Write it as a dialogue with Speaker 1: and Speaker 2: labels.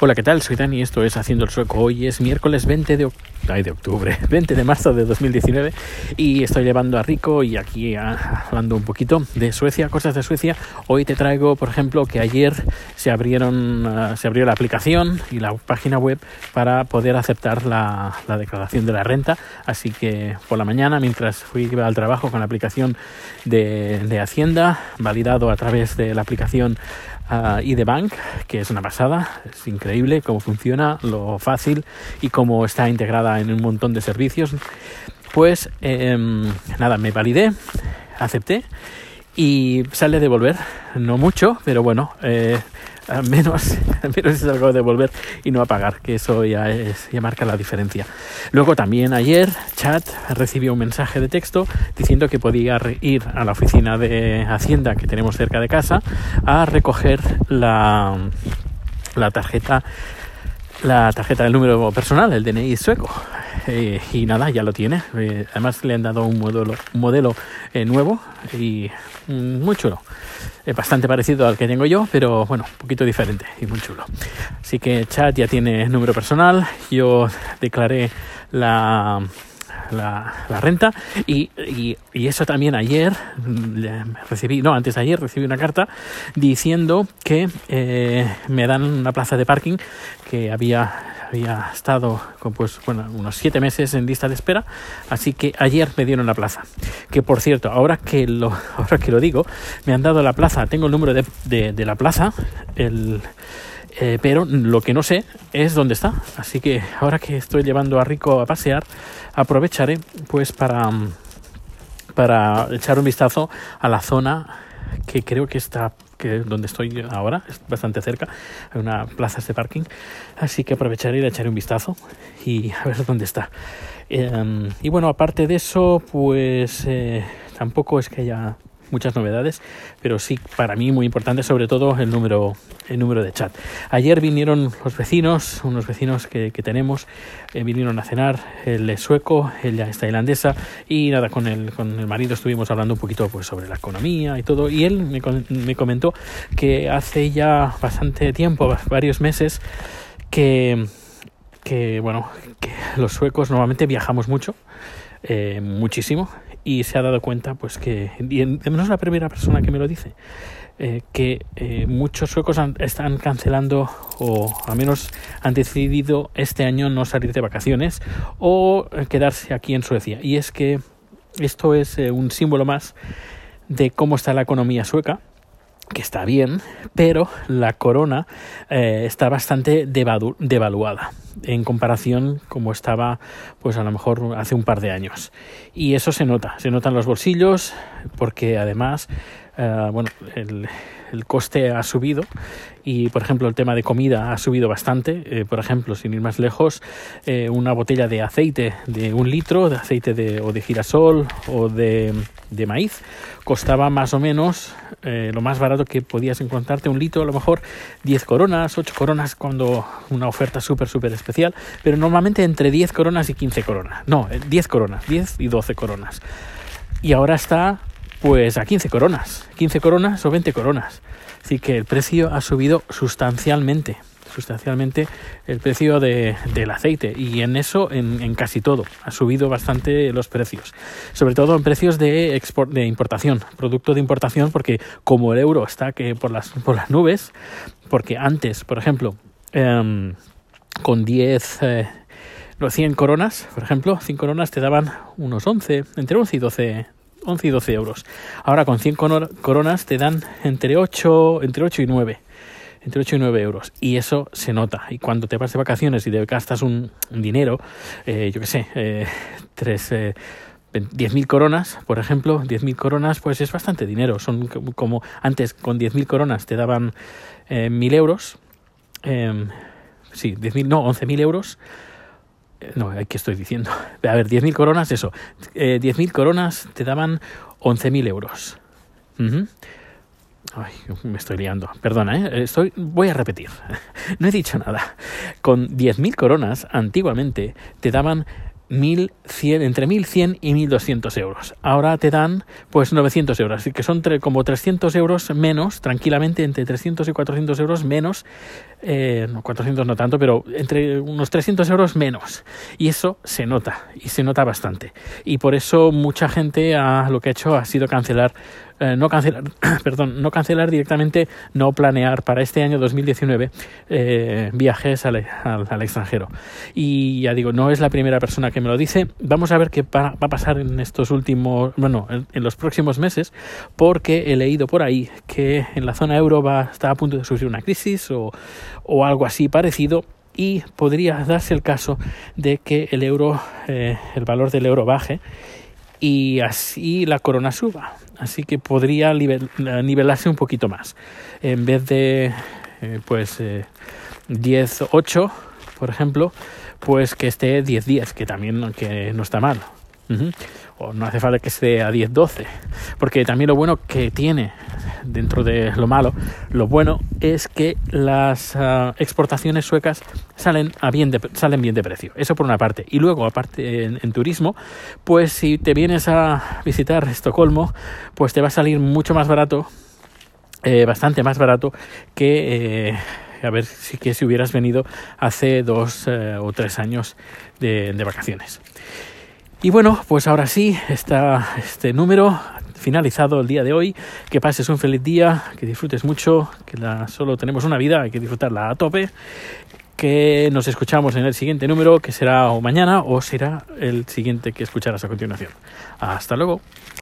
Speaker 1: Hola, ¿qué tal? Soy Dani, esto es Haciendo el Sueco. Hoy es miércoles 20 de, de octubre, 20 de marzo de 2019 y estoy llevando a Rico y aquí ah, hablando un poquito de Suecia, cosas de Suecia. Hoy te traigo, por ejemplo, que ayer se abrieron, uh, se abrió la aplicación y la página web para poder aceptar la, la, declaración de la renta. Así que por la mañana, mientras fui al trabajo con la aplicación de, Hacienda, validado a través de la aplicación uh, Bank, que es una pasada, es increíble cómo funciona, lo fácil y cómo está integrada en un montón de servicios. Pues eh, nada, me validé, acepté y sale a devolver, no mucho, pero bueno, eh, al menos, al es algo de volver y no a pagar, que eso ya, ya marca la diferencia. Luego también ayer, chat, recibió un mensaje de texto diciendo que podía ir a la oficina de Hacienda que tenemos cerca de casa a recoger la, la tarjeta la tarjeta del número personal, el DNI sueco. Eh, y nada, ya lo tiene. Eh, además le han dado un modelo, un modelo eh, nuevo y mm, muy chulo. bastante parecido al que tengo yo, pero bueno, un poquito diferente y muy chulo. Así que chat ya tiene número personal. Yo declaré la, la, renta. Y, y, eso también ayer recibí, no, antes de ayer recibí una carta diciendo que eh, me dan una plaza de parking que había había estado con, pues, bueno, unos siete meses en lista de espera, así que ayer me dieron la plaza. Que por cierto, ahora que lo, ahora que lo digo, me han dado la plaza, tengo el número de, de, de la plaza, el, eh, pero lo que no sé es dónde está. Así que ahora que estoy llevando a Rico a pasear, aprovecharé pues para, para echar un vistazo a la zona que creo que está que donde estoy ahora, es bastante cerca, hay una plaza de parking, así que aprovecharé de echar un vistazo y a ver dónde está. Eh, y bueno, aparte de eso, pues eh, tampoco es que haya muchas novedades, pero sí para mí muy importante sobre todo el número, el número de chat. Ayer vinieron los vecinos, unos vecinos que, tenemos, eh, vinieron a cenar, el sueco, ella es tailandesa y nada, con el, con el marido estuvimos hablando un poquito pues sobre la economía y todo y él me, me comentó que hace ya bastante tiempo, varios meses, que, que bueno, que los suecos normalmente viajamos mucho, eh, muchísimo y se ha dado cuenta pues que y no es la primera persona que me lo dice eh, que eh, muchos suecos han, están cancelando o al menos han decidido este año no salir de vacaciones o quedarse aquí en Suecia. Y es que esto es eh, un símbolo más de cómo está la economía sueca que está bien, pero la corona eh, está bastante devaluada en comparación como estaba pues a lo mejor hace un par de años. Y eso se nota se nota en los bolsillos porque además uh, bueno el, el coste ha subido y por ejemplo el tema de comida ha subido bastante. Eh, por ejemplo sin ir más lejos eh, una botella de aceite de un litro de aceite de, o de girasol o de, de maíz costaba más o menos eh, lo más barato que podías encontrarte un litro a lo mejor 10 coronas 8 coronas cuando una oferta súper súper especial. Pero normalmente entre 10 coronas y 15 coronas. No 10 coronas 10 y 12 coronas. Y ahora está pues a 15 coronas, 15 coronas o 20 coronas. Así que el precio ha subido sustancialmente, sustancialmente el precio de, del aceite y en eso en, casi todo ha subido bastante los precios, sobre todo en precios de, export, de importación, producto de importación porque como el euro está que por las, por las nubes, porque antes, por ejemplo, eh, con 10... Eh, 100 coronas, por ejemplo, 100 coronas te daban unos 11, entre 11 y 12 11 y 12 euros. Ahora con 100 coronas te dan entre 8, entre 8 y 9. Entre 8 y 9 euros. Y eso se nota. Y cuando te vas de vacaciones y te gastas un, un dinero, eh, yo qué sé, eh, 3, eh, 10.000 coronas, por ejemplo, 10.000 coronas, pues es bastante dinero. Son como antes con 10.000 coronas te daban eh, 1.000 euros. Eh, sí, 10.000, no, 11.000 euros no, ¿qué estoy diciendo? A ver, 10.000 coronas, eso. Eh, 10.000 coronas te daban 11.000 euros. Uh. Ay, me estoy liando. Perdona, ¿eh? Voy a repetir. No he dicho nada. Con 10.000 coronas, antiguamente, te daban 1100, entre 1100 y 1200 euros. Ahora te dan pues 900 euros, así que son como 300 euros menos, tranquilamente entre 300 y 400 euros menos, eh, no 400 no tanto, pero entre unos 300 euros menos. Y eso se nota, y se nota bastante. Y por eso mucha gente ha, lo que ha hecho ha sido cancelar eh, no cancelar, perdón, no cancelar directamente, no planear para este año 2019 eh, viajes al, al, extranjero. Y ya digo, no es la primera persona que me lo dice. Vamos a ver qué va, a pasar en estos últimos, bueno, en, los próximos meses, porque he leído por ahí que en la zona euro va, está a punto de sufrir una crisis o, o algo así parecido y podría darse el caso de que el euro, eh, el valor del euro baje y así la corona suba. Así que podría nivelarse un poquito más. En vez de eh, pues eh, 10-8, por ejemplo, pues que esté 10-10, que también que no está mal. O no hace falta que esté a 10-12, porque también lo bueno que tiene dentro de lo malo, lo bueno es que las ah, exportaciones suecas salen, a bien de, salen bien de precio. Eso por una parte. Y luego, aparte, en, turismo, pues si te vienes a visitar Estocolmo, pues te va a salir mucho más barato, eh, bastante más barato que... Eh, a ver si que si hubieras venido hace dos eh, o tres años de, de vacaciones. Y bueno, pues ahora sí, está este número finalizado el día de hoy. Que pases un feliz día, que disfrutes mucho, que la, solo tenemos una vida, hay que disfrutarla a tope. Que nos escuchamos en el siguiente número, que será o mañana o será el siguiente que escucharás a continuación. Hasta luego.